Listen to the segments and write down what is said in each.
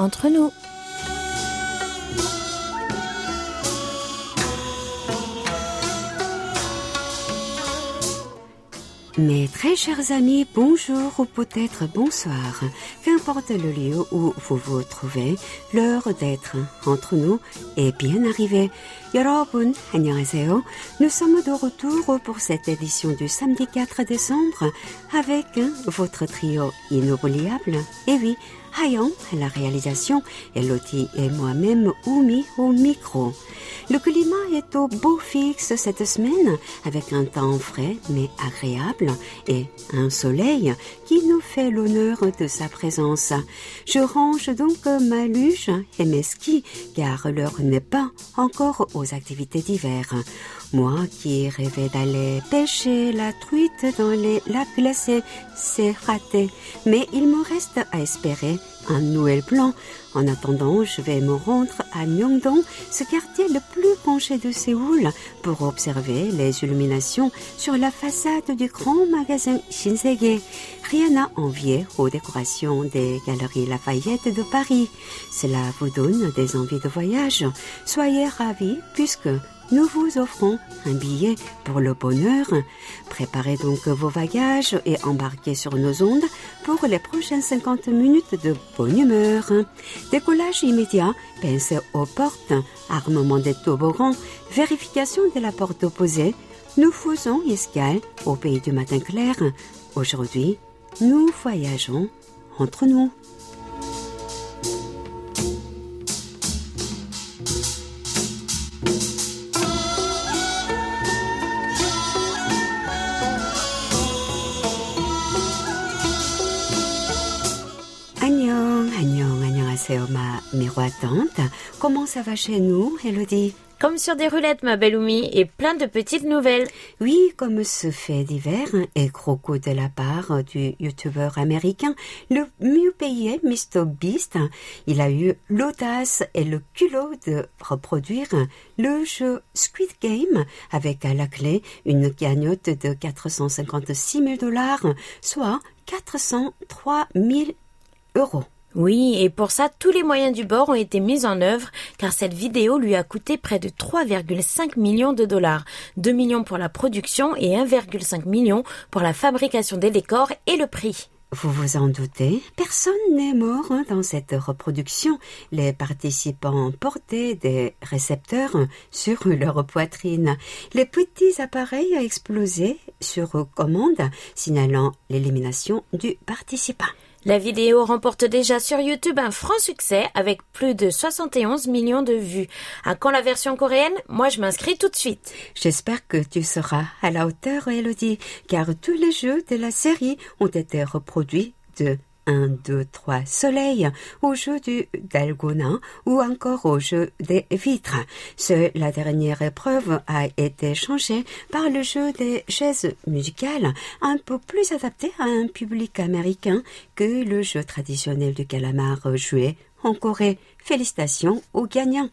entre nous. Mes très chers amis, bonjour ou peut-être bonsoir. Qu'importe le lieu où vous vous trouvez, l'heure d'être entre nous est bien arrivée. 여러분, 안녕하세요. Nous sommes de retour pour cette édition du samedi 4 décembre avec votre trio inoubliable. Et oui, Hayon à la réalisation, Elodie et moi-même Oumi au micro. Le climat est au beau fixe cette semaine avec un temps frais mais agréable et un soleil qui nous fait l'honneur de sa présence. Je range donc ma luge et mes skis car l'heure n'est pas encore aux activités d'hiver. Moi qui rêvais d'aller pêcher la truite dans les lacs glacés, c'est raté. Mais il me reste à espérer un nouvel plan. En attendant, je vais me rendre à Myeongdong, ce quartier le plus penché de Séoul, pour observer les illuminations sur la façade du grand magasin Shinsegae. Rien à envier aux décorations des galeries Lafayette de Paris. Cela vous donne des envies de voyage. Soyez ravis puisque nous vous offrons un billet pour le bonheur. Préparez donc vos bagages et embarquez sur nos ondes pour les prochaines 50 minutes de bonne humeur. Décollage immédiat, pensez aux portes, armement des toboggans, vérification de la porte opposée. Nous faisons escale au pays du matin clair. Aujourd'hui, nous voyageons entre nous. Miroitante. Comment ça va chez nous, Elodie Comme sur des roulettes, ma belle Oumi, et plein de petites nouvelles. Oui, comme ce fait divers et croco de la part du youtubeur américain le mieux payé Mr. Beast, il a eu l'audace et le culot de reproduire le jeu Squid Game avec à la clé une cagnotte de 456 000 dollars, soit 403 000 euros. Oui, et pour ça, tous les moyens du bord ont été mis en œuvre, car cette vidéo lui a coûté près de 3,5 millions de dollars. 2 millions pour la production et 1,5 million pour la fabrication des décors et le prix. Vous vous en doutez, personne n'est mort hein, dans cette reproduction. Les participants portaient des récepteurs sur leur poitrine. Les petits appareils explosé sur commande, signalant l'élimination du participant. La vidéo remporte déjà sur YouTube un franc succès avec plus de 71 millions de vues. À quand la version coréenne? Moi, je m'inscris tout de suite. J'espère que tu seras à la hauteur, Elodie, car tous les jeux de la série ont été reproduits de 1, 2, 3 soleil, au jeu du Dalgona ou encore au jeu des vitres. Ce, la dernière épreuve a été changée par le jeu des chaises musicales, un peu plus adapté à un public américain que le jeu traditionnel du calamar joué en Corée. Félicitations aux gagnants.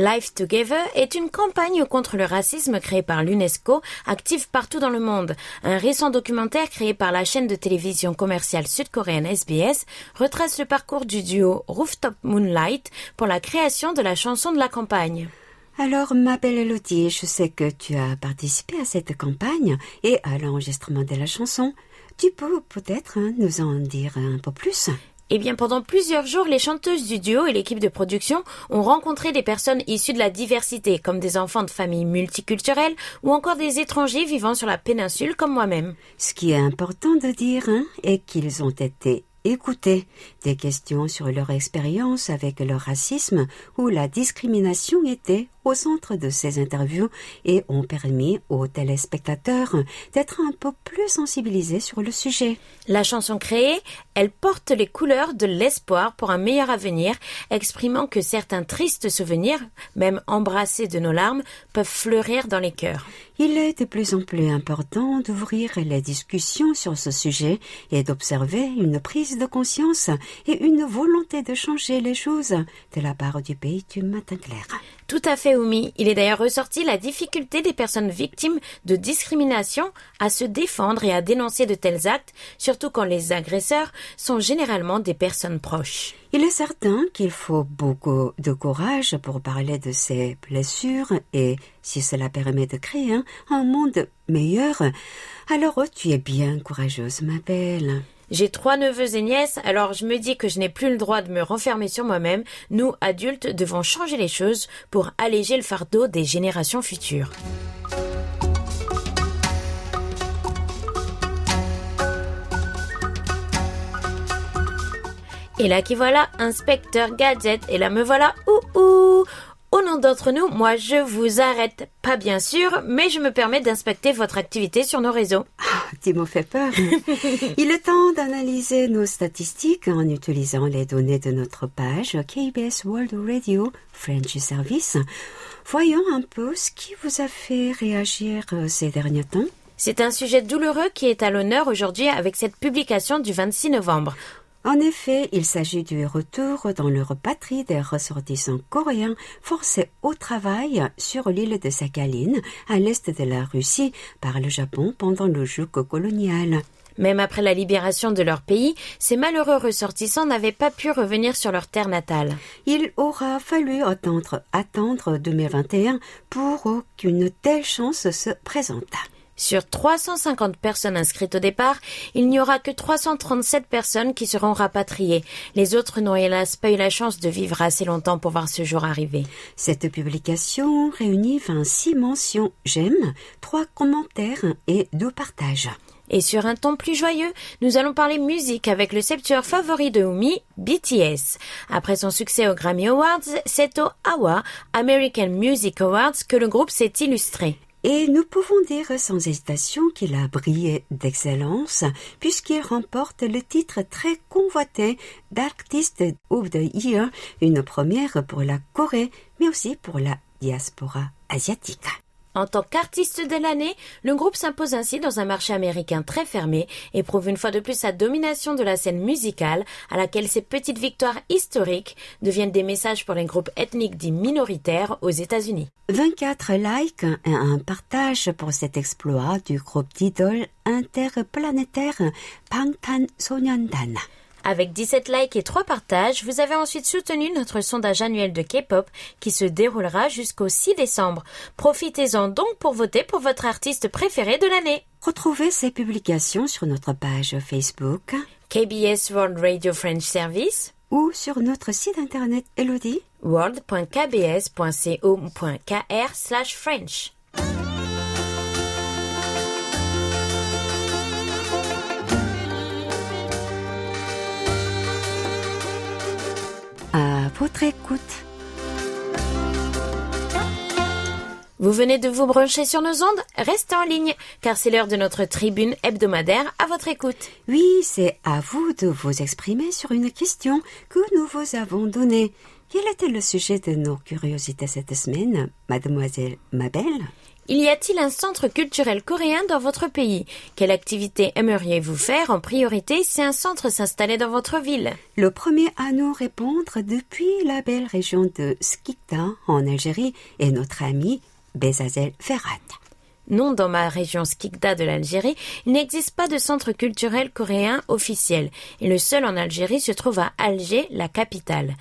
Life Together est une campagne contre le racisme créée par l'UNESCO, active partout dans le monde. Un récent documentaire créé par la chaîne de télévision commerciale sud-coréenne SBS retrace le parcours du duo Rooftop Moonlight pour la création de la chanson de la campagne. Alors, ma belle Elodie, je sais que tu as participé à cette campagne et à l'enregistrement de la chanson. Tu peux peut-être hein, nous en dire un peu plus? Eh bien, pendant plusieurs jours, les chanteuses du duo et l'équipe de production ont rencontré des personnes issues de la diversité, comme des enfants de familles multiculturelles ou encore des étrangers vivant sur la péninsule comme moi-même. Ce qui est important de dire hein, est qu'ils ont été écoutés. Des questions sur leur expérience avec le racisme ou la discrimination étaient au centre de ces interviews et ont permis aux téléspectateurs d'être un peu plus sensibilisés sur le sujet. La chanson créée, elle porte les couleurs de l'espoir pour un meilleur avenir, exprimant que certains tristes souvenirs, même embrassés de nos larmes, peuvent fleurir dans les cœurs. Il est de plus en plus important d'ouvrir les discussions sur ce sujet et d'observer une prise de conscience et une volonté de changer les choses de la part du pays du matin clair. Tout à fait, Oumi. Il est d'ailleurs ressorti la difficulté des personnes victimes de discrimination à se défendre et à dénoncer de tels actes, surtout quand les agresseurs sont généralement des personnes proches. Il est certain qu'il faut beaucoup de courage pour parler de ces blessures et si cela permet de créer un monde meilleur, alors tu es bien courageuse, ma belle. J'ai trois neveux et nièces, alors je me dis que je n'ai plus le droit de me renfermer sur moi-même. Nous, adultes, devons changer les choses pour alléger le fardeau des générations futures. Et là qui voilà, inspecteur gadget, et là me voilà, ouh ouh au nom d'entre nous, moi je vous arrête, pas bien sûr, mais je me permets d'inspecter votre activité sur nos réseaux. Ah, tu m'as fait peur. Il est temps d'analyser nos statistiques en utilisant les données de notre page KBS World Radio French Service. Voyons un peu ce qui vous a fait réagir euh, ces derniers temps. C'est un sujet douloureux qui est à l'honneur aujourd'hui avec cette publication du 26 novembre. En effet, il s'agit du retour dans leur patrie des ressortissants coréens forcés au travail sur l'île de Sakhalin, à l'est de la Russie, par le Japon pendant le joug colonial. Même après la libération de leur pays, ces malheureux ressortissants n'avaient pas pu revenir sur leur terre natale. Il aura fallu attendre, attendre 2021 pour qu'une telle chance se présentât. Sur 350 personnes inscrites au départ, il n'y aura que 337 personnes qui seront rapatriées. Les autres n'ont hélas pas eu la chance de vivre assez longtemps pour voir ce jour arriver. Cette publication réunit 26 mentions j'aime, 3 commentaires et 2 partages. Et sur un ton plus joyeux, nous allons parler musique avec le septueur favori de Oumi, BTS. Après son succès aux Grammy Awards, c'est au AWA, American Music Awards, que le groupe s'est illustré. Et nous pouvons dire sans hésitation qu'il a brillé d'excellence puisqu'il remporte le titre très convoité d'Artist of the Year, une première pour la Corée mais aussi pour la diaspora asiatique. En tant qu'artiste de l'année, le groupe s'impose ainsi dans un marché américain très fermé et prouve une fois de plus sa domination de la scène musicale à laquelle ces petites victoires historiques deviennent des messages pour les groupes ethniques dits minoritaires aux États-Unis. 24 likes et un partage pour cet exploit du groupe d'idoles interplanétaires Bangtan Sonyeondan. Avec 17 likes et 3 partages, vous avez ensuite soutenu notre sondage annuel de K-pop qui se déroulera jusqu'au 6 décembre. Profitez-en donc pour voter pour votre artiste préféré de l'année. Retrouvez ces publications sur notre page Facebook KBS World Radio French Service ou sur notre site internet Elodie world.kbs.co.kr votre écoute. Vous venez de vous brancher sur nos ondes? Restez en ligne, car c'est l'heure de notre tribune hebdomadaire à votre écoute. Oui, c'est à vous de vous exprimer sur une question que nous vous avons donnée. Quel était le sujet de nos curiosités cette semaine, mademoiselle Mabel? Y a-t-il un centre culturel coréen dans votre pays? Quelle activité aimeriez-vous faire en priorité si un centre s'installait dans votre ville? Le premier à nous répondre depuis la belle région de Skikda en Algérie est notre ami Bezazel Ferhat. Non, dans ma région Skikda de l'Algérie, il n'existe pas de centre culturel coréen officiel, et le seul en Algérie se trouve à Alger, la capitale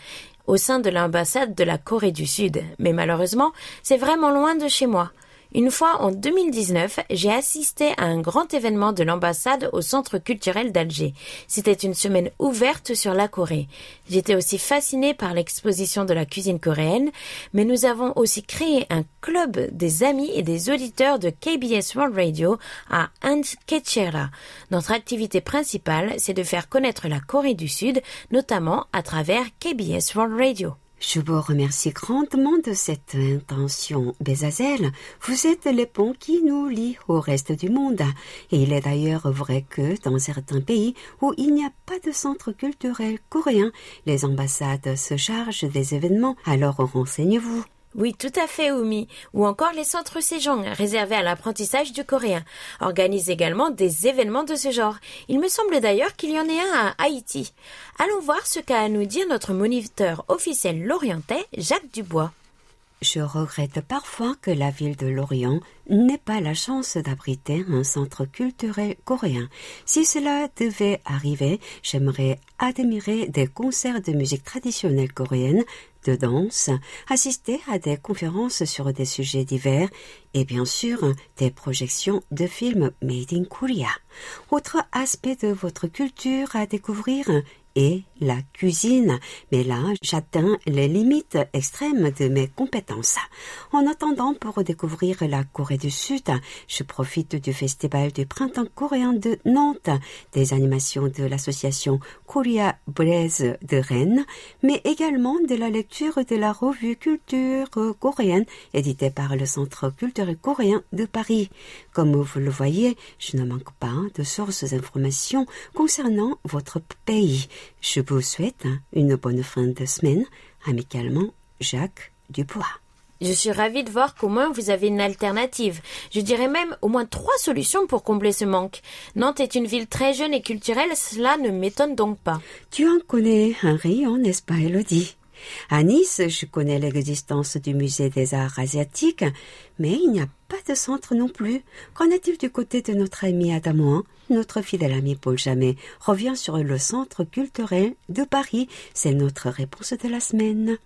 au sein de l'ambassade de la Corée du Sud. Mais malheureusement, c'est vraiment loin de chez moi. Une fois en 2019, j'ai assisté à un grand événement de l'ambassade au Centre culturel d'Alger. C'était une semaine ouverte sur la Corée. J'étais aussi fascinée par l'exposition de la cuisine coréenne, mais nous avons aussi créé un club des amis et des auditeurs de KBS World Radio à Antkechera. Notre activité principale, c'est de faire connaître la Corée du Sud, notamment à travers KBS World Radio. Je vous remercie grandement de cette intention, Bezazel. Vous êtes le pont qui nous lie au reste du monde. Et il est d'ailleurs vrai que dans certains pays où il n'y a pas de centre culturel coréen, les ambassades se chargent des événements. Alors renseignez-vous. Oui, tout à fait, Oumi. Ou encore les centres Sejong, réservés à l'apprentissage du coréen, organisent également des événements de ce genre. Il me semble d'ailleurs qu'il y en ait un à Haïti. Allons voir ce qu'a à nous dire notre moniteur officiel lorientais, Jacques Dubois. Je regrette parfois que la ville de Lorient n'ait pas la chance d'abriter un centre culturel coréen. Si cela devait arriver, j'aimerais admirer des concerts de musique traditionnelle coréenne, de danse, assister à des conférences sur des sujets divers et bien sûr des projections de films made in Korea. Autre aspect de votre culture à découvrir et la cuisine. Mais là, j'atteins les limites extrêmes de mes compétences. En attendant, pour découvrir la Corée du Sud, je profite du festival du printemps coréen de Nantes, des animations de l'association Korea Braise de Rennes, mais également de la lecture de la revue culture coréenne éditée par le Centre culturel coréen de Paris. Comme vous le voyez, je ne manque pas de sources d'informations concernant votre pays. Je vous souhaite une bonne fin de semaine. Amicalement, Jacques Dubois. Je suis ravie de voir qu'au moins vous avez une alternative. Je dirais même au moins trois solutions pour combler ce manque. Nantes est une ville très jeune et culturelle, cela ne m'étonne donc pas. Tu en connais un rayon, n'est-ce pas, Elodie? À Nice, je connais l'existence du musée des arts asiatiques, mais il n'y a pas de centre non plus. Qu'en est-il du côté de notre ami Adamouan Notre fidèle ami Paul Jamais revient sur le centre culturel de Paris. C'est notre réponse de la semaine.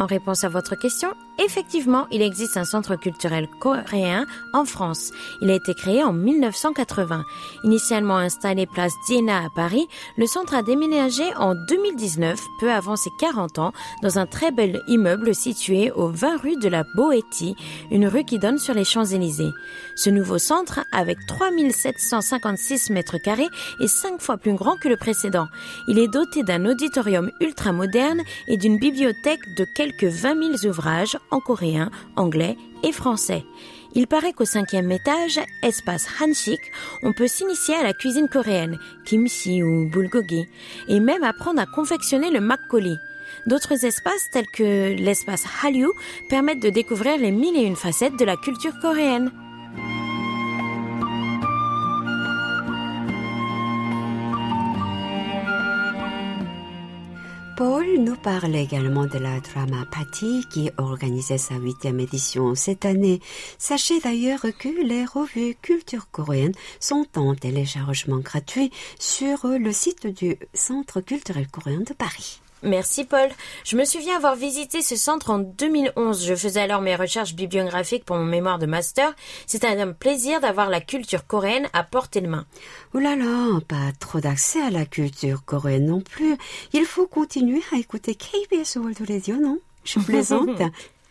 En réponse à votre question, effectivement, il existe un centre culturel coréen en France. Il a été créé en 1980. Initialement installé place Diana à Paris, le centre a déménagé en 2019, peu avant ses 40 ans, dans un très bel immeuble situé au 20 rue de la Boétie, une rue qui donne sur les Champs-Élysées. Ce nouveau centre, avec 3756 mètres carrés, est cinq fois plus grand que le précédent. Il est doté d'un auditorium ultra moderne et d'une bibliothèque de quelques que 20 000 ouvrages en coréen, anglais et français. Il paraît qu'au cinquième étage, espace Hanshik, on peut s'initier à la cuisine coréenne, kimchi ou bulgogi, et même apprendre à confectionner le makgeolli. D'autres espaces tels que l'espace Hallyu permettent de découvrir les mille et une facettes de la culture coréenne. Paul nous parle également de la Drama Party qui organisait sa huitième édition cette année. Sachez d'ailleurs que les revues culture coréenne sont en téléchargement gratuit sur le site du Centre culturel coréen de Paris. Merci Paul. Je me souviens avoir visité ce centre en 2011. Je faisais alors mes recherches bibliographiques pour mon mémoire de master. C'était un plaisir d'avoir la culture coréenne à portée de main. Oh là là, pas trop d'accès à la culture coréenne non plus. Il faut continuer à écouter KBS World Radio, non? Je plaisante.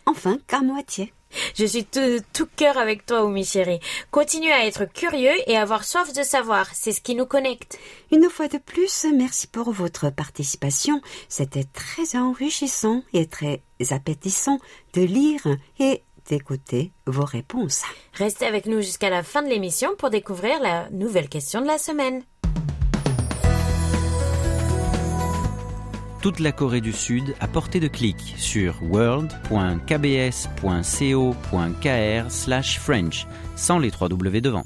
enfin, qu'à moitié. Je suis tout, cœur avec toi, Oumi chérie. Continue à être curieux et avoir soif de savoir. C'est ce qui nous connecte. Une fois de plus, merci pour votre participation. C'était très enrichissant et très appétissant de lire et d'écouter vos réponses. Restez avec nous jusqu'à la fin de l'émission pour découvrir la nouvelle question de la semaine. Toute la Corée du Sud à portée de clic sur world.kbs.co.kr/french sans les trois W devant.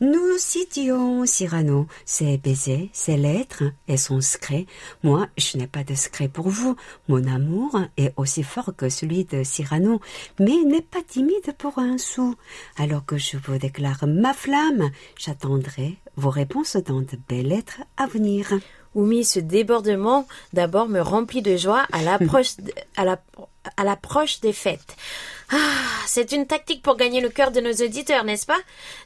Nous citions Cyrano, ses baisers, ses lettres et son secret. Moi, je n'ai pas de secret pour vous. Mon amour est aussi fort que celui de Cyrano, mais n'est pas timide pour un sou. Alors que je vous déclare ma flamme, j'attendrai vos réponses dans de belles lettres à venir. Oumi, ce débordement d'abord me remplit de joie à l'approche des fêtes. Ah, c'est une tactique pour gagner le cœur de nos auditeurs, n'est-ce pas?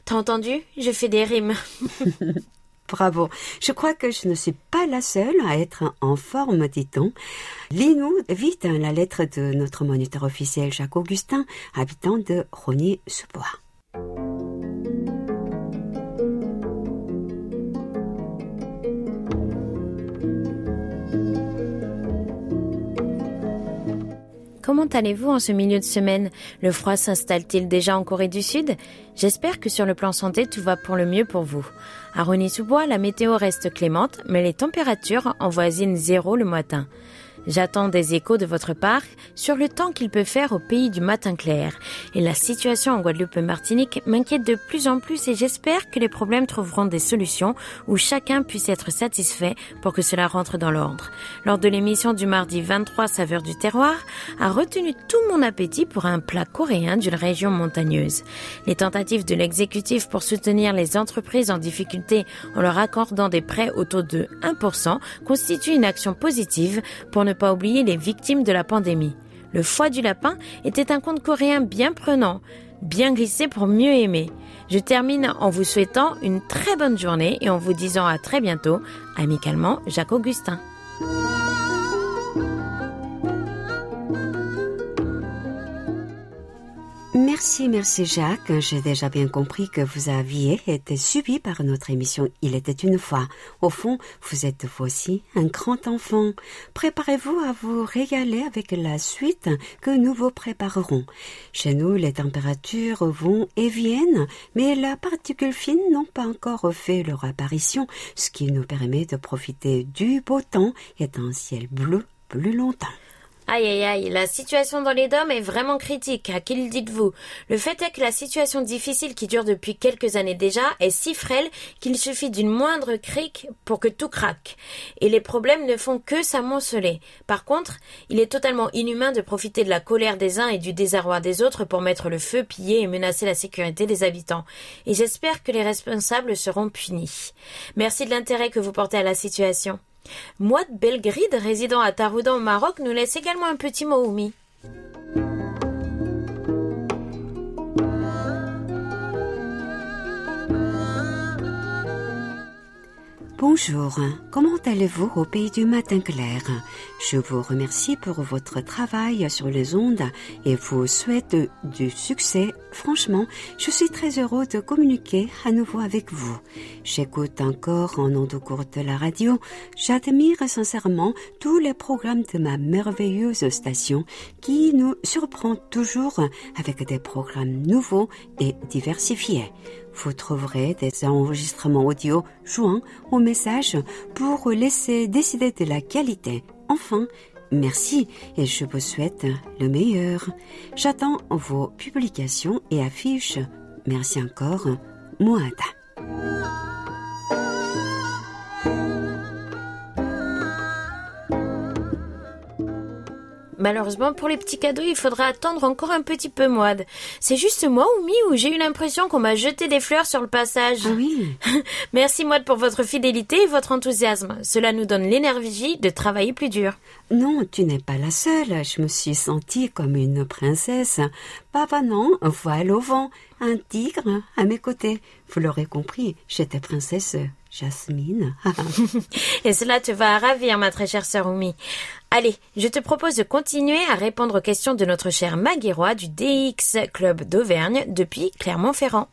T'as entendu? Je fais des rimes. Bravo. Je crois que je ne suis pas la seule à être en forme, dit-on. Lis-nous vite hein, la lettre de notre moniteur officiel Jacques Augustin, habitant de Rogny-sous-Bois. Comment allez-vous en ce milieu de semaine? Le froid s'installe-t-il déjà en Corée du Sud? J'espère que sur le plan santé, tout va pour le mieux pour vous. À Rony-sous-Bois, la météo reste clémente, mais les températures envoisinent zéro le matin. J'attends des échos de votre part sur le temps qu'il peut faire au pays du matin clair. Et la situation en Guadeloupe et Martinique m'inquiète de plus en plus et j'espère que les problèmes trouveront des solutions où chacun puisse être satisfait pour que cela rentre dans l'ordre. Lors de l'émission du mardi 23 Saveurs du terroir, a retenu tout mon appétit pour un plat coréen d'une région montagneuse. Les tentatives de l'exécutif pour soutenir les entreprises en difficulté en leur accordant des prêts au taux de 1% constituent une action positive pour ne pas oublier les victimes de la pandémie. Le foie du lapin était un conte coréen bien prenant, bien glissé pour mieux aimer. Je termine en vous souhaitant une très bonne journée et en vous disant à très bientôt, amicalement Jacques Augustin. Merci, merci Jacques. J'ai déjà bien compris que vous aviez été suivi par notre émission Il était une fois. Au fond, vous êtes vous aussi un grand enfant. Préparez-vous à vous régaler avec la suite que nous vous préparerons. Chez nous, les températures vont et viennent, mais la particule fine n'ont pas encore fait leur apparition, ce qui nous permet de profiter du beau temps et d'un ciel bleu plus longtemps. Aïe aïe aïe, la situation dans les dômes est vraiment critique. À qui le dites-vous? Le fait est que la situation difficile qui dure depuis quelques années déjà est si frêle qu'il suffit d'une moindre crique pour que tout craque. Et les problèmes ne font que s'amonceler. Par contre, il est totalement inhumain de profiter de la colère des uns et du désarroi des autres pour mettre le feu, piller et menacer la sécurité des habitants. Et j'espère que les responsables seront punis. Merci de l'intérêt que vous portez à la situation. Moi de Belgrade, résident à Taroudan au Maroc, nous laisse également un petit mot. Bonjour, comment allez-vous au pays du matin clair? Je vous remercie pour votre travail sur les ondes et vous souhaite du succès. Franchement, je suis très heureux de communiquer à nouveau avec vous. J'écoute encore en ondes courtes la radio. J'admire sincèrement tous les programmes de ma merveilleuse station qui nous surprend toujours avec des programmes nouveaux et diversifiés. Vous trouverez des enregistrements audio joints au message pour laisser décider de la qualité. Enfin, merci et je vous souhaite le meilleur. J'attends vos publications et affiches. Merci encore, Moada. Malheureusement, pour les petits cadeaux, il faudra attendre encore un petit peu, Moide. C'est juste moi, Oumi, où j'ai eu l'impression qu'on m'a jeté des fleurs sur le passage. Ah oui. Merci, Moide, pour votre fidélité et votre enthousiasme. Cela nous donne l'énergie de travailler plus dur. Non, tu n'es pas la seule. Je me suis sentie comme une princesse. Papa, non, voile au vent, un tigre à mes côtés. Vous l'aurez compris, j'étais princesse Jasmine. Et cela te va ravir, ma très chère sœur Oumi. Allez, je te propose de continuer à répondre aux questions de notre cher Maguirois du DX Club d'Auvergne depuis Clermont-Ferrand.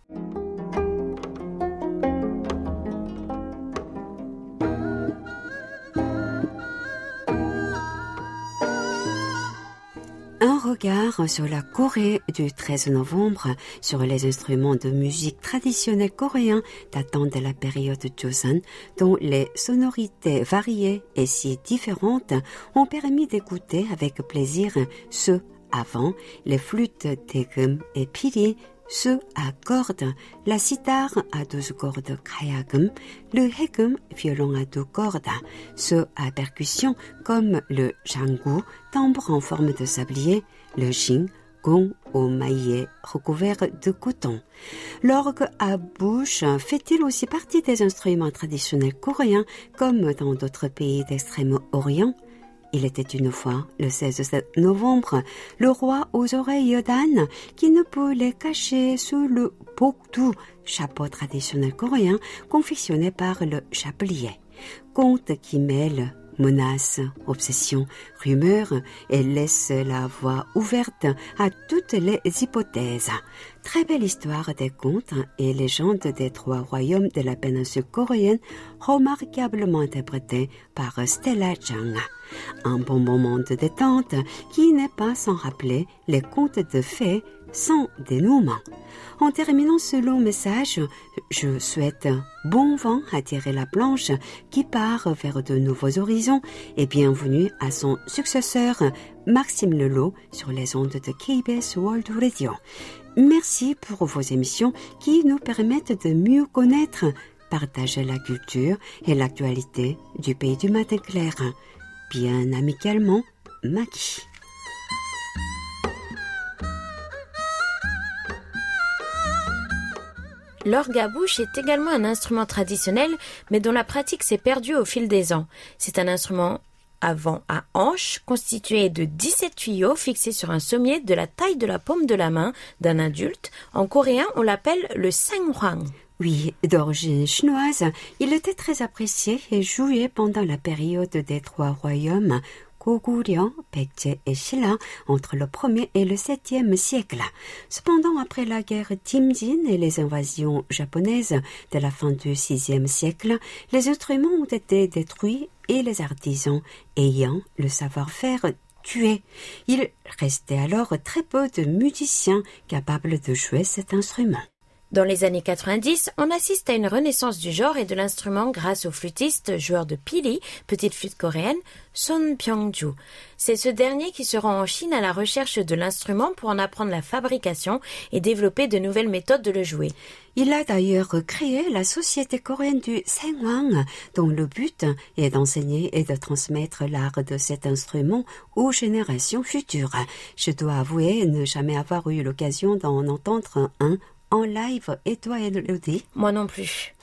Regard sur la Corée du 13 novembre, sur les instruments de musique traditionnels coréens datant de la période Joseon, dont les sonorités variées et si différentes ont permis d'écouter avec plaisir ceux avant les flûtes tegum et piri ceux à cordes, la sitar à douze cordes kayagum, le hegum, violon à deux cordes, ceux à percussion comme le jangu, tambour en forme de sablier, le jing, gong au maillet recouvert de coton. L'orgue à bouche fait-il aussi partie des instruments traditionnels coréens comme dans d'autres pays d'Extrême-Orient il était une fois, le 16 novembre, le roi aux oreilles d'âne qui ne peut les cacher sous le bokdu, chapeau traditionnel coréen confectionné par le chapelier. Conte qui mêle menaces, obsessions, rumeurs et laisse la voie ouverte à toutes les hypothèses. Très belle histoire des contes et légendes des trois royaumes de la péninsule coréenne, remarquablement interprétée par Stella Chang. Un bon moment de détente qui n'est pas sans rappeler les contes de fées sans dénouement. En terminant ce long message, je souhaite bon vent à tirer la planche qui part vers de nouveaux horizons et bienvenue à son successeur Maxime Lelot sur les ondes de KBS World Radio. Merci pour vos émissions qui nous permettent de mieux connaître, partager la culture et l'actualité du pays du matin clair. Bien amicalement, Maggie. L'orgue à bouche est également un instrument traditionnel, mais dont la pratique s'est perdue au fil des ans. C'est un instrument avant à hanche, constitué de 17 tuyaux fixés sur un sommier de la taille de la paume de la main d'un adulte. En coréen, on l'appelle le senghuang. Oui, d'origine chinoise, il était très apprécié et joué pendant la période des trois royaumes Goguryeo, Baekje et Shilla entre le 1er et le 7e siècle. Cependant, après la guerre Timjin et les invasions japonaises de la fin du 6e siècle, les instruments ont été détruits et les artisans ayant le savoir-faire tués. Il restait alors très peu de musiciens capables de jouer cet instrument. Dans les années 90, on assiste à une renaissance du genre et de l'instrument grâce au flûtiste, joueur de pili, petite flûte coréenne, Son Pyongju. C'est ce dernier qui se rend en Chine à la recherche de l'instrument pour en apprendre la fabrication et développer de nouvelles méthodes de le jouer. Il a d'ailleurs créé la société coréenne du Sengwang, dont le but est d'enseigner et de transmettre l'art de cet instrument aux générations futures. Je dois avouer ne jamais avoir eu l'occasion d'en entendre un en live. Et toi, Elodie? Moi non plus.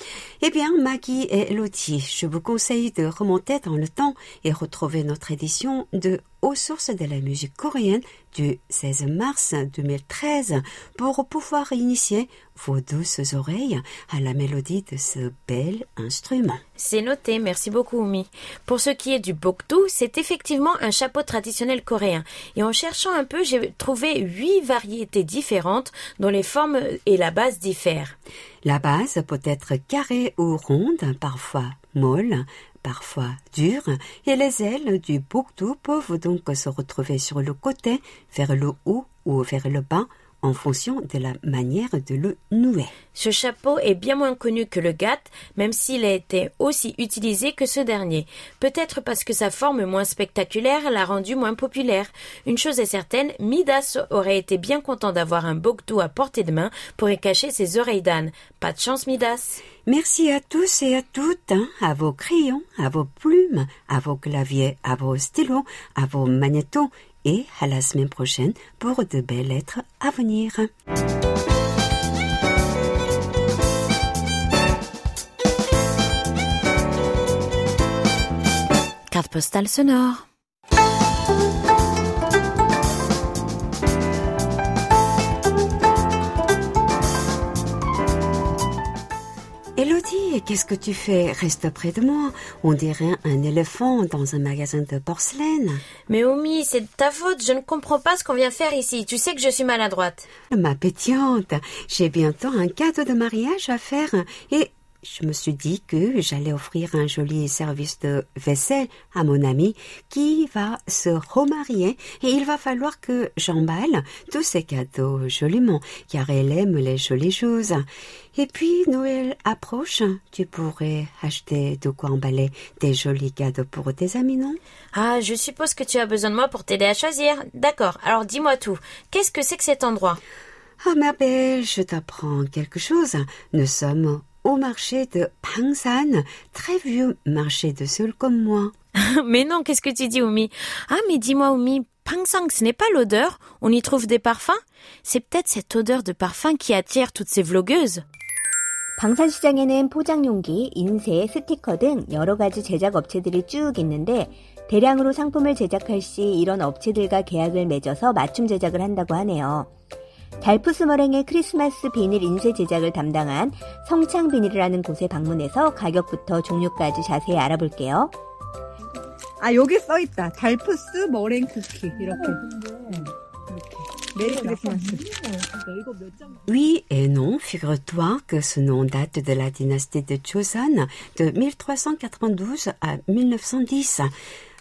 Eh bien, Maggie et Elodie, je vous conseille de remonter dans le temps et retrouver notre édition de aux sources de la musique coréenne du 16 mars 2013 pour pouvoir initier vos douces oreilles à la mélodie de ce bel instrument. C'est noté, merci beaucoup Oumi. Pour ce qui est du bokdu, c'est effectivement un chapeau traditionnel coréen. Et en cherchant un peu, j'ai trouvé huit variétés différentes dont les formes et la base diffèrent. La base peut être carrée ou ronde, parfois molle, parfois dure, et les ailes du bouctou peuvent donc se retrouver sur le côté, vers le haut ou vers le bas, en fonction de la manière de le nouer. Ce chapeau est bien moins connu que le gat, même s'il a été aussi utilisé que ce dernier. Peut-être parce que sa forme moins spectaculaire l'a rendu moins populaire. Une chose est certaine, Midas aurait été bien content d'avoir un boktou à portée de main pour y cacher ses oreilles d'âne. Pas de chance, Midas. Merci à tous et à toutes, hein, à vos crayons, à vos plumes, à vos claviers, à vos stylos, à vos magnétos et à la semaine prochaine pour de belles lettres à venir. Carte postale sonore. Elodie, qu'est-ce que tu fais? Reste près de moi. On dirait un éléphant dans un magasin de porcelaine. Mais Omi, c'est de ta faute, je ne comprends pas ce qu'on vient faire ici. Tu sais que je suis maladroite. Ma pétillante, j'ai bientôt un cadeau de mariage à faire et je me suis dit que j'allais offrir un joli service de vaisselle à mon ami qui va se remarier et il va falloir que j'emballe tous ces cadeaux joliment car elle aime les jolies choses. Et puis Noël approche, tu pourrais acheter de quoi emballer des jolis cadeaux pour tes amis, non? Ah, je suppose que tu as besoin de moi pour t'aider à choisir. D'accord, alors dis-moi tout. Qu'est-ce que c'est que cet endroit? Ah ma belle, je t'apprends quelque chose. Nous sommes au marché de Pangsan, très vieux marché de seul comme moi. mais non, qu'est-ce que tu dis, Oumi Ah, mais dis-moi, Oumi, Pangsang, ce n'est pas l'odeur On y trouve des parfums C'est peut-être cette odeur de parfum qui attire toutes ces vlogueuses. 방산시장에는 포장용기, 인쇄, 스티커 등 여러 가지 제작 업체들이 쭉 있는데 대량으로 상품을 제작할 시 이런 업체들과 계약을 맺어서 맞춤 제작을 한다고 하네요. 달푸스 머랭의 크리스마스 비닐 인쇄 제작을 담당한 성창 비닐이라는 곳에 방문해서 가격부터 종류까지 자세히 알아볼게요. 아 여기 써 있다. 달푸스 머랭 쿠키 이렇게. 메리 크리스마스. Oui et non, figure-toi que ce nom date de la dynastie de Joseon de 1392 à 1910.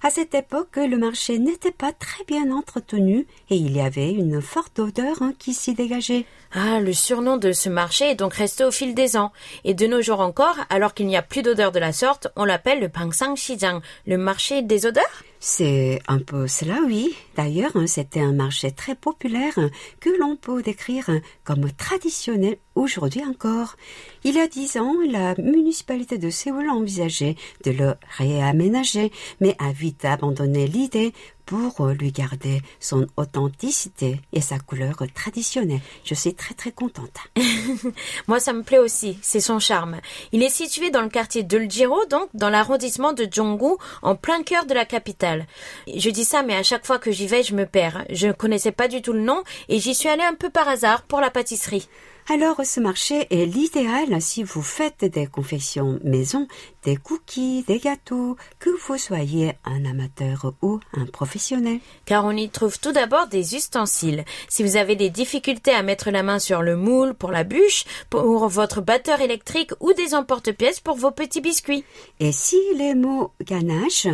À cette époque, le marché n'était pas très bien entretenu et il y avait une forte odeur hein, qui s'y dégageait. Ah, le surnom de ce marché est donc resté au fil des ans. Et de nos jours encore, alors qu'il n'y a plus d'odeur de la sorte, on l'appelle le Pangsang Shijang, le marché des odeurs? C'est un peu cela, oui. D'ailleurs, hein, c'était un marché très populaire hein, que l'on peut décrire comme traditionnel aujourd'hui encore. Il y a dix ans, la municipalité de Séoul envisageait de le réaménager, mais a vite abandonné l'idée pour lui garder son authenticité et sa couleur traditionnelle. Je suis très très contente. Moi, ça me plaît aussi. C'est son charme. Il est situé dans le quartier de Ljiro, donc dans l'arrondissement de Jonggu, en plein cœur de la capitale. Je dis ça, mais à chaque fois que j'y vais, je me perds. Je ne connaissais pas du tout le nom et j'y suis allée un peu par hasard pour la pâtisserie. Alors ce marché est l'idéal si vous faites des confections maison, des cookies, des gâteaux, que vous soyez un amateur ou un professionnel. Car on y trouve tout d'abord des ustensiles. Si vous avez des difficultés à mettre la main sur le moule pour la bûche, pour votre batteur électrique ou des emporte-pièces pour vos petits biscuits. Et si les mots ganache,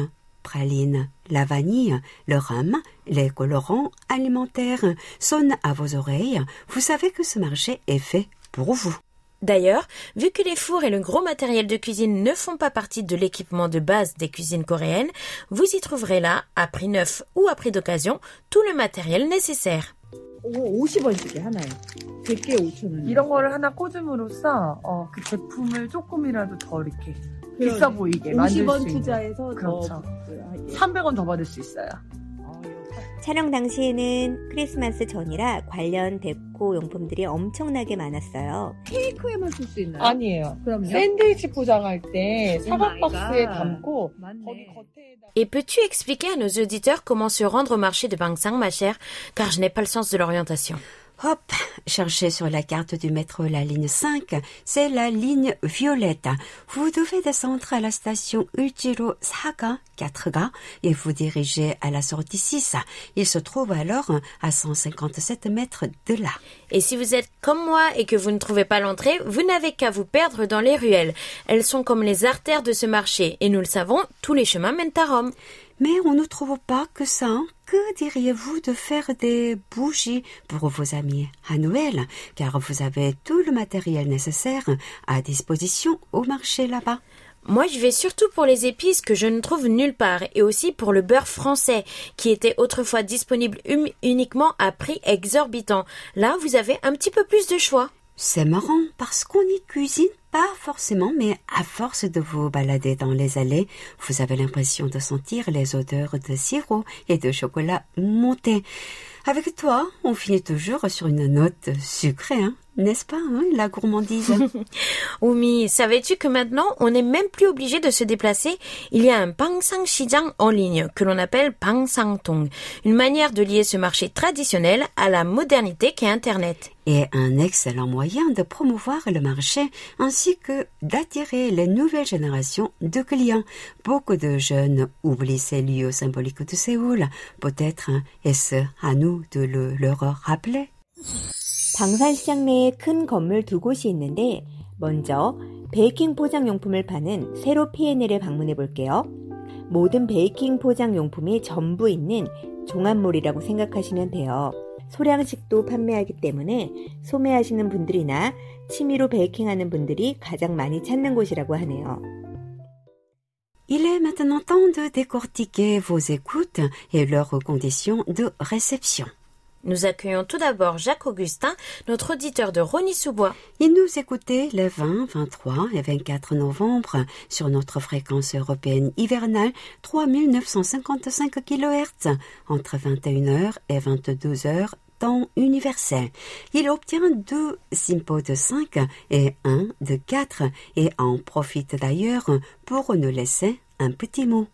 praline, la vanille, le rhum, les colorants alimentaires sonnent à vos oreilles, vous savez que ce marché est fait pour vous. D'ailleurs, vu que les fours et le gros matériel de cuisine ne font pas partie de l'équipement de base des cuisines coréennes, vous y trouverez là, à prix neuf ou à prix d'occasion, tout le matériel nécessaire. 50원씩이 하나요. 100개 5,000원. 이런 거를 하나 꽂음으로써 어, 그 제품을 조금이라도 더 이렇게 비싸 보이게 만들 수 50원 있는 투자해서 그렇죠. 더 300원 더 받을 수 있어요. 촬영 당시에는 크리스마스 전이라 관련 데코 용품들이 엄청나게 많았어요. 케이크에만 쓸 수 있나요? 아니에요. 그럼요. 샌드위치 포장할 때 사각 박스에 갓. 담고 맞네. 거기 겉에다 Et peux-tu expliquer à nos auditeurs comment se rendre au marché de Bangsang, ma chère Car je n'ai pas le sens de l'orientation. Hop, cherchez sur la carte du métro la ligne 5, c'est la ligne violette. Vous devez descendre à la station Uchiro Saga 4Ga et vous dirigez à la sortie 6. Il se trouve alors à 157 mètres de là. Et si vous êtes comme moi et que vous ne trouvez pas l'entrée, vous n'avez qu'à vous perdre dans les ruelles. Elles sont comme les artères de ce marché, et nous le savons, tous les chemins mènent à Rome. Mais on ne trouve pas que ça. hein. Que diriez-vous de faire des bougies pour vos amis à Noël? Car vous avez tout le matériel nécessaire à disposition au marché là-bas. Moi, je vais surtout pour les épices que je ne trouve nulle part et aussi pour le beurre français qui était autrefois disponible hum- uniquement à prix exorbitant. Là, vous avez un petit peu plus de choix. C'est marrant parce qu'on y cuisine pas forcément, mais à force de vous balader dans les allées, vous avez l'impression de sentir les odeurs de sirop et de chocolat monter. Avec toi, on finit toujours sur une note sucrée, hein, n'est-ce pas, hein, la gourmandise? Oumi, savais-tu que maintenant, on n'est même plus obligé de se déplacer? Il y a un Pangsang Shijang en ligne que l'on appelle Pangsang Tong, une manière de lier ce marché traditionnel à la modernité qu'est Internet. et un excellent moyen de promouvoir le marché ainsi que d'attirer les nouvelles générations de clients. Beaucoup de jeunes oublient ces lieux symboliques de Séoul. Peut-être est-ce à nous 방산시장 내에 큰 건물 두 곳이 있는데 먼저 베이킹 포장 용품을 파는 세로 P&L을 방문해 볼게요. 모든 베이킹 포장 용품이 전부 있는 종합몰이라고 생각하시면 돼요. 소량식도 판매하기 때문에 소매하시는 분들이나 취미로 베이킹하는 분들이 가장 많이 찾는 곳이라고 하네요. Il est maintenant temps de décortiquer vos écoutes et leurs conditions de réception. Nous accueillons tout d'abord Jacques Augustin, notre auditeur de Rony-sous-Bois. Il nous écoutait les 20, 23 et 24 novembre sur notre fréquence européenne hivernale 3955 kHz entre 21h et 22h universel. Il obtient deux SIMPO de 5 et un de 4 et en profite d'ailleurs pour nous laisser un petit mot.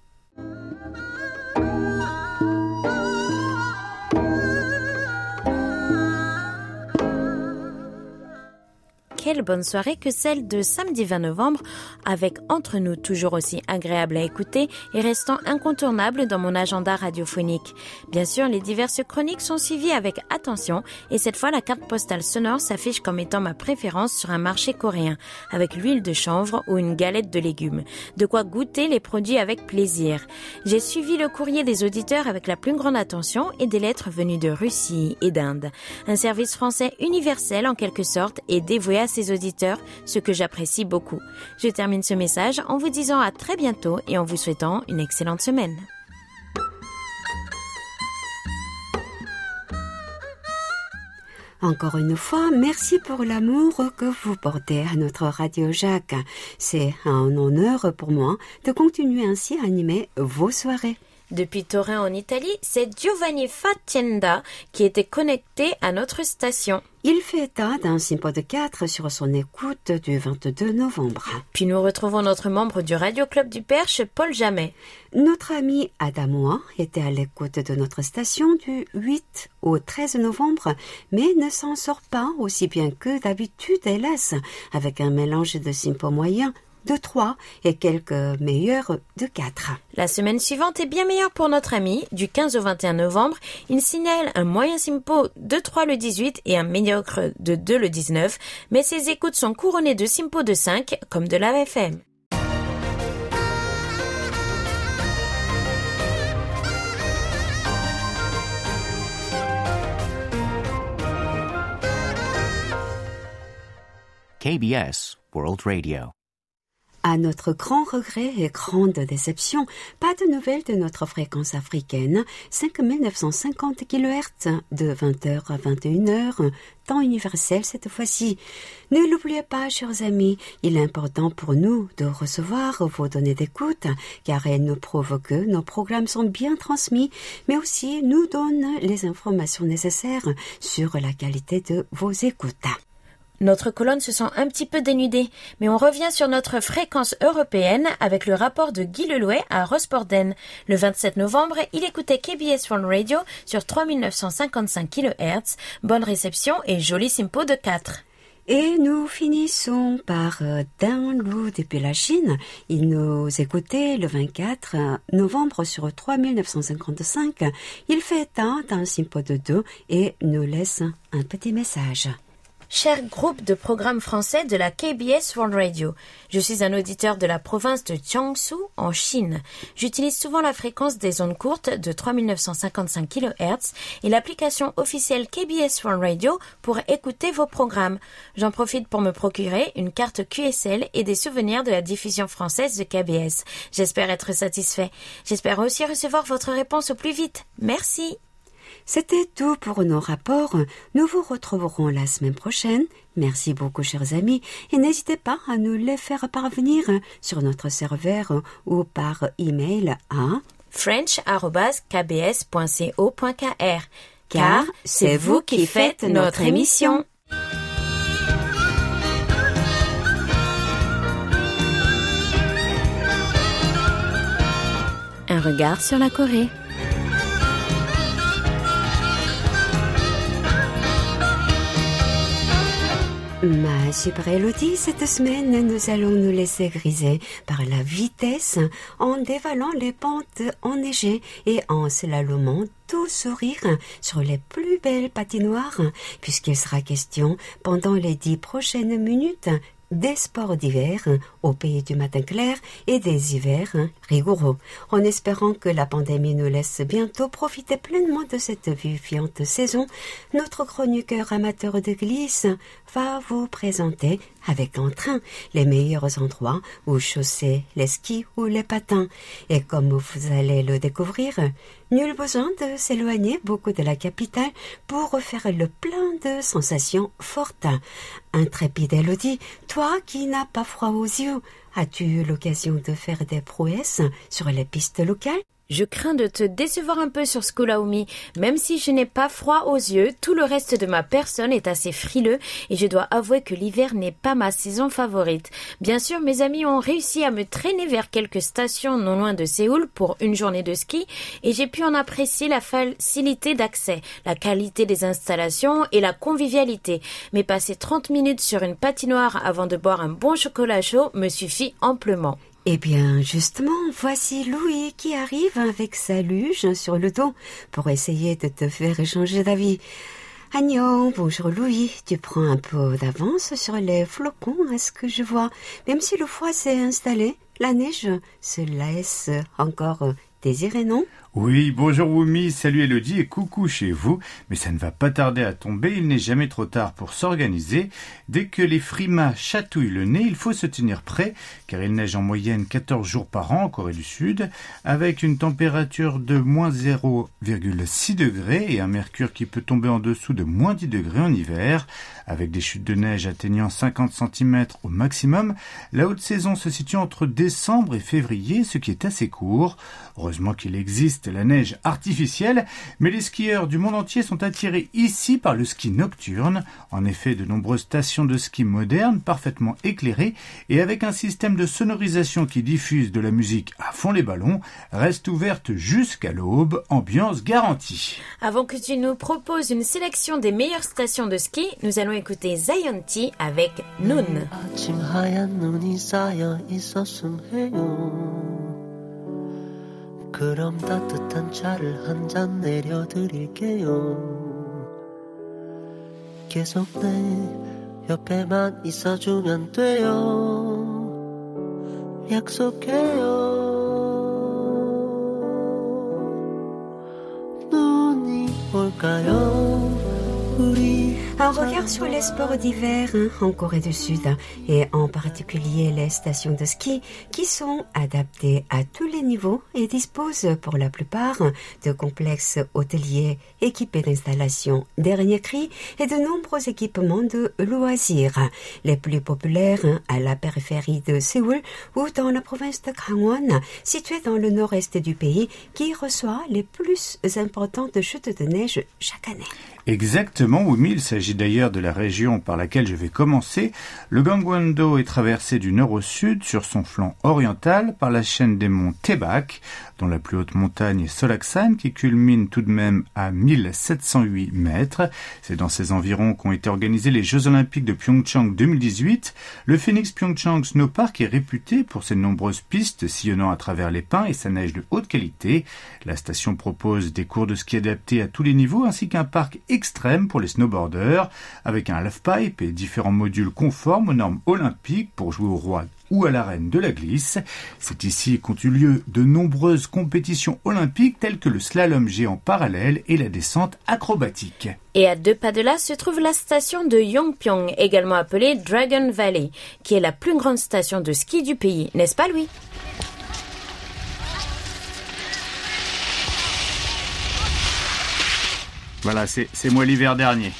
Quelle bonne soirée que celle de samedi 20 novembre, avec entre nous toujours aussi agréable à écouter et restant incontournable dans mon agenda radiophonique. Bien sûr, les diverses chroniques sont suivies avec attention et cette fois la carte postale sonore s'affiche comme étant ma préférence sur un marché coréen, avec l'huile de chanvre ou une galette de légumes. De quoi goûter les produits avec plaisir. J'ai suivi le courrier des auditeurs avec la plus grande attention et des lettres venues de Russie et d'Inde. Un service français universel en quelque sorte et dévoué à ses auditeurs, ce que j'apprécie beaucoup. Je termine ce message en vous disant à très bientôt et en vous souhaitant une excellente semaine. Encore une fois, merci pour l'amour que vous portez à notre Radio Jacques. C'est un honneur pour moi de continuer ainsi à animer vos soirées. Depuis Turin en Italie, c'est Giovanni Fatienda qui était connecté à notre station. Il fait état d'un de 4 sur son écoute du 22 novembre. Puis nous retrouvons notre membre du Radio Club du Perche, Paul Jamet. Notre ami Adamoa était à l'écoute de notre station du 8 au 13 novembre, mais ne s'en sort pas aussi bien que d'habitude, hélas, avec un mélange de simpo moyen de 3 et quelques meilleurs de 4. La semaine suivante est bien meilleure pour notre ami. Du 15 au 21 novembre, il signale un moyen simpo de 3 le 18 et un médiocre de 2 le 19, mais ses écoutes sont couronnées de simpo de 5 comme de la FM. KBS World Radio. À notre grand regret et grande déception, pas de nouvelles de notre fréquence africaine, 5950 kHz de 20h à 21h, temps universel cette fois-ci. Ne l'oubliez pas, chers amis, il est important pour nous de recevoir vos données d'écoute, car elles nous prouvent que nos programmes sont bien transmis, mais aussi nous donnent les informations nécessaires sur la qualité de vos écoutes. Notre colonne se sent un petit peu dénudée, mais on revient sur notre fréquence européenne avec le rapport de Guy Lelouet à Rosporden. Le 27 novembre, il écoutait KBS One Radio sur 3955 kHz. Bonne réception et joli simpo de 4. Et nous finissons par euh, Lou depuis la Chine. Il nous écoutait le 24 novembre sur 3955. Il fait état d'un simpo de 2 et nous laisse un petit message. Cher groupe de programmes français de la KBS World Radio, je suis un auditeur de la province de Jiangsu en Chine. J'utilise souvent la fréquence des ondes courtes de 3955 kHz et l'application officielle KBS World Radio pour écouter vos programmes. J'en profite pour me procurer une carte QSL et des souvenirs de la diffusion française de KBS. J'espère être satisfait. J'espère aussi recevoir votre réponse au plus vite. Merci. C'était tout pour nos rapports. Nous vous retrouverons la semaine prochaine. Merci beaucoup, chers amis, et n'hésitez pas à nous les faire parvenir sur notre serveur ou par email à french.kbs.co.kr car c'est vous qui faites notre émission. Un regard sur la Corée. Ma super Elodie, cette semaine, nous allons nous laisser griser par la vitesse en dévalant les pentes enneigées et en slalomant tout sourire sur les plus belles patinoires, puisqu'il sera question pendant les dix prochaines minutes des sports d'hiver au pays du matin clair et des hivers rigoureux, en espérant que la pandémie nous laisse bientôt profiter pleinement de cette vivifiante saison, notre chroniqueur amateur de glisse va vous présenter avec entrain les meilleurs endroits où chausser les skis ou les patins. Et comme vous allez le découvrir, nul besoin de s'éloigner beaucoup de la capitale pour refaire le plein de sensations fortes. Intrépide Elodie, toi qui n'as pas froid aux yeux, as-tu eu l'occasion de faire des prouesses sur les pistes locales? Je crains de te décevoir un peu sur Skulaomi. Même si je n'ai pas froid aux yeux, tout le reste de ma personne est assez frileux et je dois avouer que l'hiver n'est pas ma saison favorite. Bien sûr, mes amis ont réussi à me traîner vers quelques stations non loin de Séoul pour une journée de ski et j'ai pu en apprécier la facilité d'accès, la qualité des installations et la convivialité. Mais passer 30 minutes sur une patinoire avant de boire un bon chocolat chaud me suffit amplement. Eh bien, justement, voici Louis qui arrive avec sa luge sur le dos pour essayer de te faire échanger d'avis. Agnon, bonjour Louis, tu prends un peu d'avance sur les flocons à ce que je vois. Même si le froid s'est installé, la neige se laisse encore désirer, non? Oui, bonjour Wumi, salut Elodie et coucou chez vous. Mais ça ne va pas tarder à tomber, il n'est jamais trop tard pour s'organiser. Dès que les frimas chatouillent le nez, il faut se tenir prêt, car il neige en moyenne 14 jours par an en Corée du Sud, avec une température de moins 0,6 degrés et un mercure qui peut tomber en dessous de moins 10 degrés en hiver, avec des chutes de neige atteignant 50 cm au maximum. La haute saison se situe entre décembre et février, ce qui est assez court. Heureusement qu'il existe la neige artificielle, mais les skieurs du monde entier sont attirés ici par le ski nocturne. En effet, de nombreuses stations de ski modernes, parfaitement éclairées et avec un système de sonorisation qui diffuse de la musique à fond les ballons, restent ouvertes jusqu'à l'aube, ambiance garantie. Avant que tu nous proposes une sélection des meilleures stations de ski, nous allons écouter Zionti avec Noon. 그럼 따뜻한 차를 한 잔 내려드릴게요. 계속 내 옆에만 있어주면 돼요. 약속해요. 눈이 올까요? 우리 Un regard sur les sports d'hiver hein, en Corée du Sud et en particulier les stations de ski qui sont adaptées à tous les niveaux et disposent pour la plupart de complexes hôteliers équipés d'installations dernier cri et de nombreux équipements de loisirs. Les plus populaires hein, à la périphérie de Séoul ou dans la province de Gangwon, située dans le nord-est du pays, qui reçoit les plus importantes chutes de neige chaque année. Exactement, Wumi, il s'agit d'ailleurs de la région par laquelle je vais commencer. Le Gangwon-do est traversé du nord au sud sur son flanc oriental par la chaîne des monts Tebak, dont la plus haute montagne est Solaksan, qui culmine tout de même à 1708 mètres. C'est dans ces environs qu'ont été organisés les Jeux Olympiques de Pyeongchang 2018. Le Phoenix Pyeongchang Snowpark est réputé pour ses nombreuses pistes sillonnant à travers les pins et sa neige de haute qualité. La station propose des cours de ski adaptés à tous les niveaux ainsi qu'un parc extrême pour les snowboarders avec un halfpipe et différents modules conformes aux normes olympiques pour jouer au roi ou à l'arène de la glisse. C'est ici qu'ont eu lieu de nombreuses compétitions olympiques telles que le slalom géant parallèle et la descente acrobatique. Et à deux pas de là se trouve la station de Yongpyong, également appelée Dragon Valley, qui est la plus grande station de ski du pays, n'est-ce pas Louis? Voilà, c'est moi l'hiver dernier.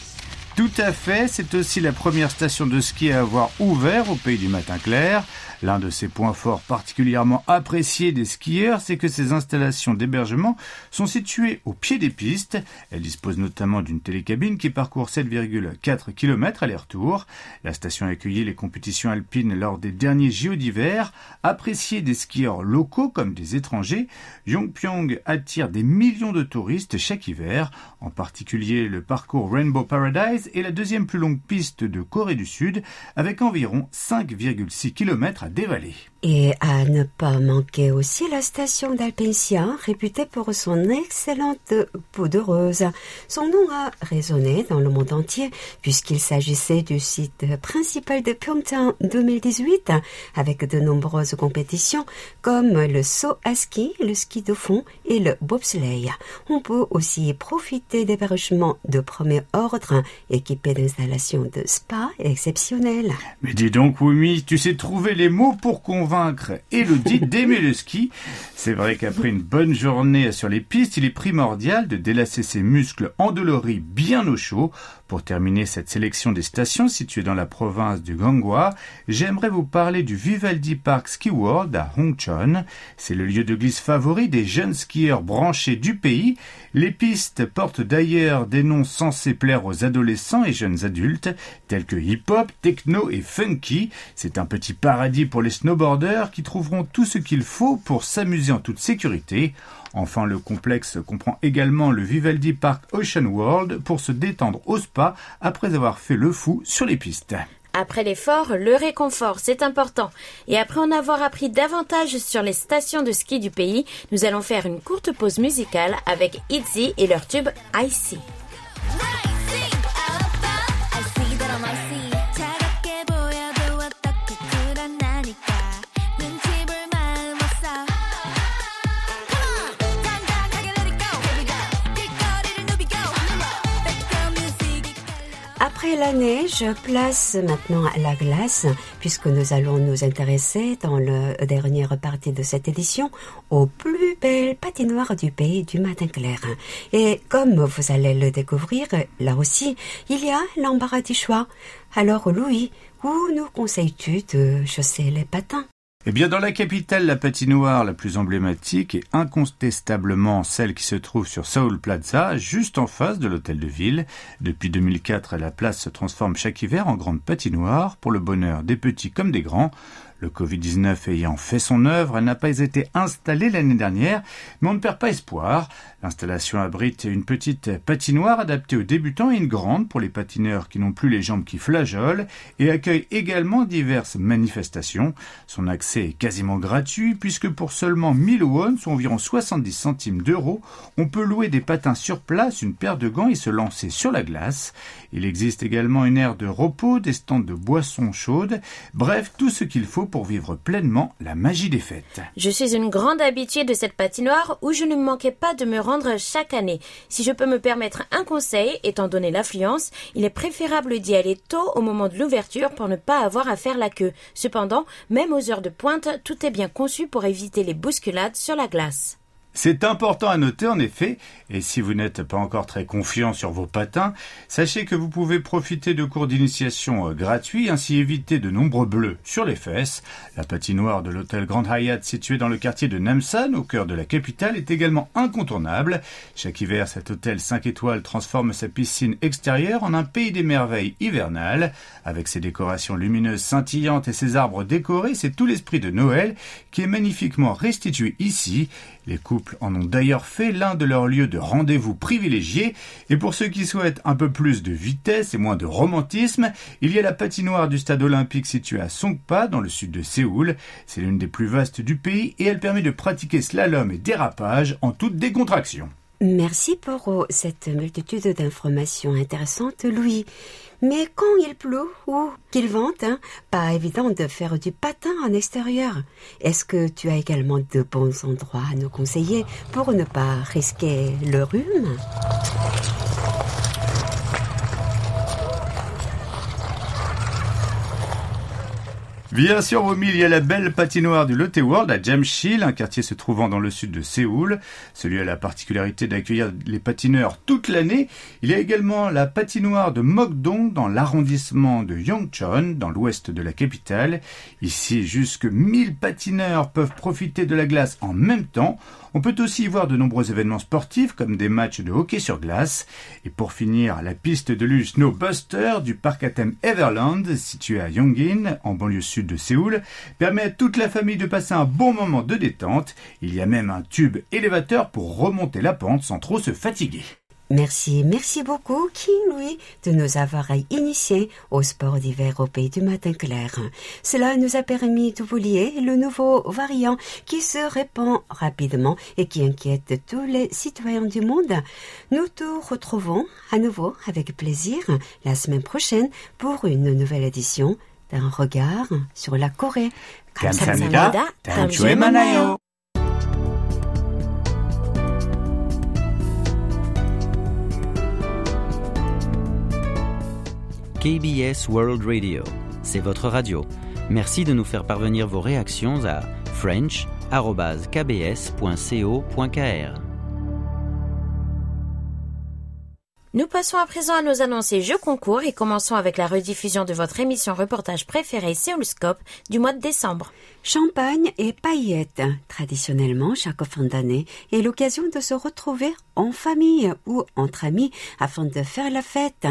Tout à fait, c'est aussi la première station de ski à avoir ouvert au pays du matin clair. L'un de ses points forts particulièrement appréciés des skieurs, c'est que ces installations d'hébergement sont situées au pied des pistes. Elles disposent notamment d'une télécabine qui parcourt 7,4 km aller-retour. La station a accueilli les compétitions alpines lors des derniers JO d'hiver. Appréciée des skieurs locaux comme des étrangers, Yongpyong attire des millions de touristes chaque hiver. En particulier, le parcours Rainbow Paradise est la deuxième plus longue piste de Corée du Sud avec environ 5,6 km à dévaler. Et à ne pas manquer aussi la station d'Alpensia, réputée pour son excellente poudreuse. Son nom a résonné dans le monde entier puisqu'il s'agissait du site principal de Pyeongchang 2018 avec de nombreuses compétitions comme le saut à ski, le ski de fond et le bobsleigh. On peut aussi profiter d'hébergements de premier ordre équipés d'installations de spa exceptionnelles. Mais dis donc, Wumi, tu sais trouver les mots mot pour convaincre Elodie d'aimer le ski. C'est vrai qu'après une bonne journée sur les pistes, il est primordial de délasser ses muscles endoloris bien au chaud. Pour terminer cette sélection des stations situées dans la province du Ganghwa, j'aimerais vous parler du Vivaldi Park Ski World à Hongchon. C'est le lieu de glisse favori des jeunes skieurs branchés du pays. Les pistes portent d'ailleurs des noms censés plaire aux adolescents et jeunes adultes, tels que hip-hop, techno et funky. C'est un petit paradis pour les snowboarders qui trouveront tout ce qu'il faut pour s'amuser en toute sécurité. Enfin, le complexe comprend également le Vivaldi Park Ocean World pour se détendre au spa après avoir fait le fou sur les pistes. Après l'effort, le réconfort, c'est important. Et après en avoir appris davantage sur les stations de ski du pays, nous allons faire une courte pause musicale avec Itzy et leur tube Icy. Après la neige, place maintenant à la glace, puisque nous allons nous intéresser dans la dernière partie de cette édition aux plus belles patinoires du pays du matin clair. Et comme vous allez le découvrir, là aussi, il y a l'embarras du choix. Alors Louis, où nous conseilles-tu de chausser les patins? Eh bien, dans la capitale, la patinoire la plus emblématique est incontestablement celle qui se trouve sur Seoul Plaza, juste en face de l'hôtel de ville. Depuis 2004, la place se transforme chaque hiver en grande patinoire pour le bonheur des petits comme des grands. Le Covid-19 ayant fait son œuvre, elle n'a pas été installée l'année dernière, mais on ne perd pas espoir. L'installation abrite une petite patinoire adaptée aux débutants et une grande pour les patineurs qui n'ont plus les jambes qui flageolent et accueille également diverses manifestations. Son accès est quasiment gratuit puisque pour seulement 1000 won, soit environ 70 centimes d'euros, on peut louer des patins sur place, une paire de gants et se lancer sur la glace. Il existe également une aire de repos, des stands de boissons chaudes, bref, tout ce qu'il faut pour vivre pleinement la magie des fêtes. Je suis une grande habituée de cette patinoire où je ne manquais pas de me rendre chaque année. Si je peux me permettre un conseil, étant donné l'affluence, il est préférable d'y aller tôt au moment de l'ouverture pour ne pas avoir à faire la queue. Cependant, même aux heures de pointe, tout est bien conçu pour éviter les bousculades sur la glace. C'est important à noter en effet, et si vous n'êtes pas encore très confiant sur vos patins, sachez que vous pouvez profiter de cours d'initiation euh, gratuits, ainsi éviter de nombreux bleus sur les fesses. La patinoire de l'hôtel Grand Hyatt situé dans le quartier de Namsan, au cœur de la capitale, est également incontournable. Chaque hiver, cet hôtel 5 étoiles transforme sa piscine extérieure en un pays des merveilles hivernales. Avec ses décorations lumineuses scintillantes et ses arbres décorés, c'est tout l'esprit de Noël qui est magnifiquement restitué ici. Les couples en ont d'ailleurs fait l'un de leurs lieux de rendez-vous privilégiés, et pour ceux qui souhaitent un peu plus de vitesse et moins de romantisme, il y a la patinoire du stade olympique située à Songpa, dans le sud de Séoul. C'est l'une des plus vastes du pays et elle permet de pratiquer slalom et dérapage en toute décontraction. Merci pour euh, cette multitude d'informations intéressantes, Louis. Mais quand il pleut ou qu'il vente, hein, pas évident de faire du patin en extérieur. Est-ce que tu as également de bons endroits à nous conseiller pour ne pas risquer le rhume? Bien sûr, au milieu, il y a la belle patinoire du Lotte World à Jamshil, un quartier se trouvant dans le sud de Séoul. Celui a la particularité d'accueillir les patineurs toute l'année. Il y a également la patinoire de Mokdong dans l'arrondissement de Yongchon, dans l'ouest de la capitale. Ici, jusque 1000 patineurs peuvent profiter de la glace en même temps. On peut aussi y voir de nombreux événements sportifs comme des matchs de hockey sur glace. Et pour finir, la piste de luge Snowbuster du parc à thème Everland, situé à Yongin, en banlieue sud de Séoul, permet à toute la famille de passer un bon moment de détente. Il y a même un tube élévateur pour remonter la pente sans trop se fatiguer. Merci, merci beaucoup, King Louis, de nous avoir initiés au sport d'hiver au pays du matin clair. Cela nous a permis d'oublier le nouveau variant qui se répand rapidement et qui inquiète tous les citoyens du monde. Nous nous retrouvons à nouveau avec plaisir la semaine prochaine pour une nouvelle édition d'un regard sur la Corée. 감사합니다. 다음 주에 만나요. KBS World Radio, c'est votre radio. Merci de nous faire parvenir vos réactions à french.kbs.co.kr. Nous passons à présent à nos annonces et jeux concours et commençons avec la rediffusion de votre émission reportage préférée Séoulscope du mois de décembre. Champagne et paillettes. Traditionnellement, chaque fin d'année est l'occasion de se retrouver en famille ou entre amis afin de faire la fête.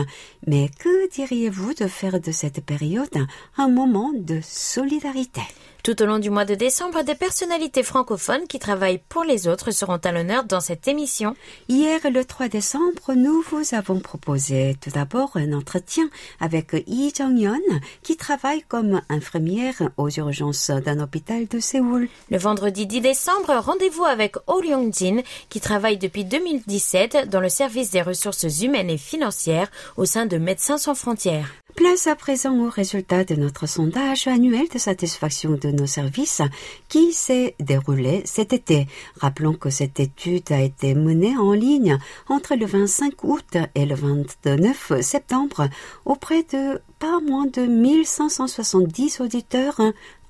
Mais que diriez-vous de faire de cette période un moment de solidarité? Tout au long du mois de décembre, des personnalités francophones qui travaillent pour les autres seront à l'honneur dans cette émission. Hier, le 3 décembre, nous vous avons proposé tout d'abord un entretien avec Yi Jong-yeon qui travaille comme infirmière aux urgences d'un hôpital de Séoul. Le vendredi 10 décembre, rendez-vous avec Oh Lyung-jin qui travaille depuis 2017 dans le service des ressources humaines et financières au sein de Médecins sans frontières. Place à présent au résultat de notre sondage annuel de satisfaction de nos services qui s'est déroulé cet été. Rappelons que cette étude a été menée en ligne entre le 25 août et le 29 septembre auprès de pas moins de 1570 auditeurs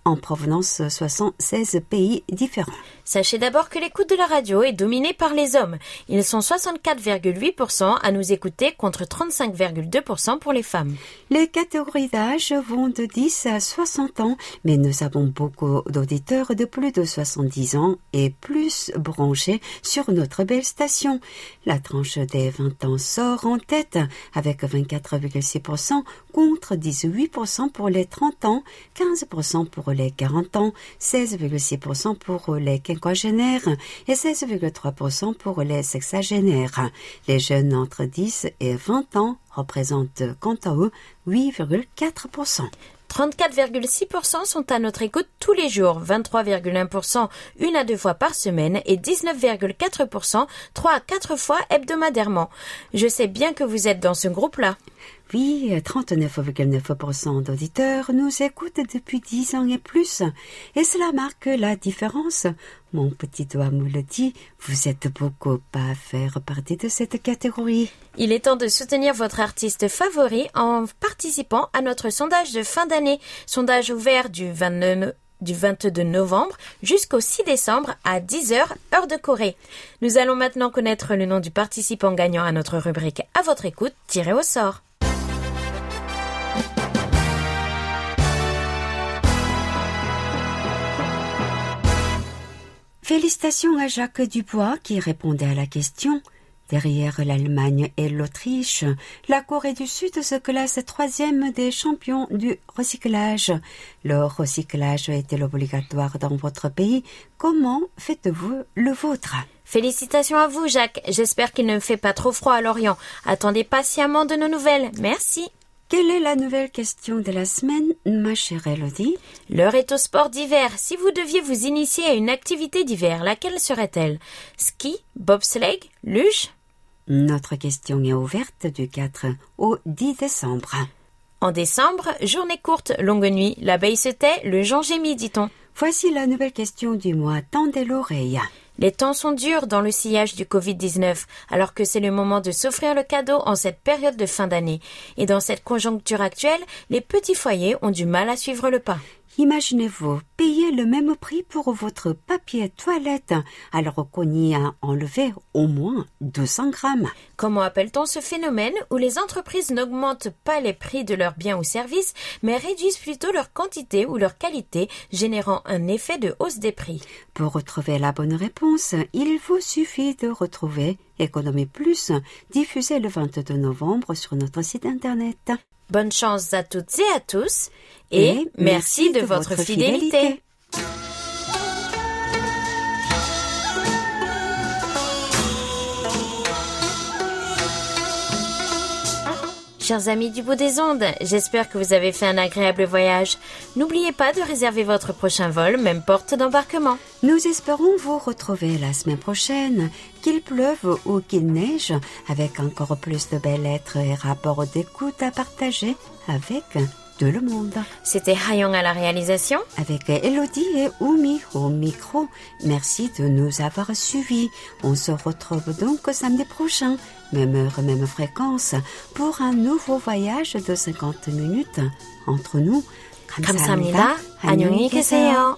en provenance de 76 pays différents. Sachez d'abord que l'écoute de la radio est dominée par les hommes. Ils sont 64,8% à nous écouter contre 35,2% pour les femmes. Les catégories d'âge vont de 10 à 60 ans, mais nous avons beaucoup d'auditeurs de plus de 70 ans et plus branchés sur notre belle station. La tranche des 20 ans sort en tête avec 24,6% contre 18% pour les 30 ans, 15% pour les 40 ans, 16,6% pour les quinquagénaires et 16,3% pour les sexagénaires. Les jeunes entre 10 et 20 ans représentent quant à eux 8,4%. 34,6% sont à notre écoute tous les jours, 23,1% une à deux fois par semaine et 19,4% trois à quatre fois hebdomadairement. Je sais bien que vous êtes dans ce groupe-là. Oui, 39,9% d'auditeurs nous écoutent depuis 10 ans et plus. Et cela marque la différence. Mon petit doigt me le dit, vous êtes beaucoup à faire partie de cette catégorie. Il est temps de soutenir votre artiste favori en participant à notre sondage de fin d'année. Sondage ouvert du 29 du 22 novembre jusqu'au 6 décembre à 10h, heure de Corée. Nous allons maintenant connaître le nom du participant gagnant à notre rubrique À votre écoute, tiré au sort. Félicitations à Jacques Dubois qui répondait à la question. Derrière l'Allemagne et l'Autriche, la Corée du Sud se classe troisième des champions du recyclage. Le recyclage est-il obligatoire dans votre pays Comment faites-vous le vôtre? Félicitations à vous, Jacques. J'espère qu'il ne fait pas trop froid à Lorient. Attendez patiemment de nos nouvelles. Merci. Quelle est la nouvelle question de la semaine, ma chère Elodie? L'heure est au sport d'hiver. Si vous deviez vous initier à une activité d'hiver, laquelle serait-elle? Ski, bobsleigh, luge? Notre question est ouverte du 4 au 10 décembre. En décembre, journée courte, longue nuit, l'abeille se tait, le Jean gémit, dit-on. Voici la nouvelle question du mois. Tendez l'oreille. Les temps sont durs dans le sillage du Covid-19, alors que c'est le moment de s'offrir le cadeau en cette période de fin d'année. Et dans cette conjoncture actuelle, les petits foyers ont du mal à suivre le pas. Imaginez-vous payer le même prix pour votre papier toilette alors qu'on y a enlevé au moins 200 grammes. Comment appelle-t-on ce phénomène où les entreprises n'augmentent pas les prix de leurs biens ou services, mais réduisent plutôt leur quantité ou leur qualité, générant un effet de hausse des prix? Pour retrouver la bonne réponse, il vous suffit de retrouver Économie Plus, diffusé le 22 novembre sur notre site internet. Bonne chance à toutes et à tous et, merci, de, votre, fidélité. Chers amis du bout des ondes, j'espère que vous avez fait un agréable voyage. N'oubliez pas de réserver votre prochain vol, même porte d'embarquement. Nous espérons vous retrouver la semaine prochaine, qu'il pleuve ou qu'il neige, avec encore plus de belles lettres et rapports d'écoute à partager avec tout le monde. C'était Hayong à la réalisation. Avec Elodie et Oumi au micro. Merci de nous avoir suivis. On se retrouve donc samedi prochain, même heure, même fréquence, pour un nouveau voyage de 50 minutes entre nous 감사합니다. 안녕히 계세요.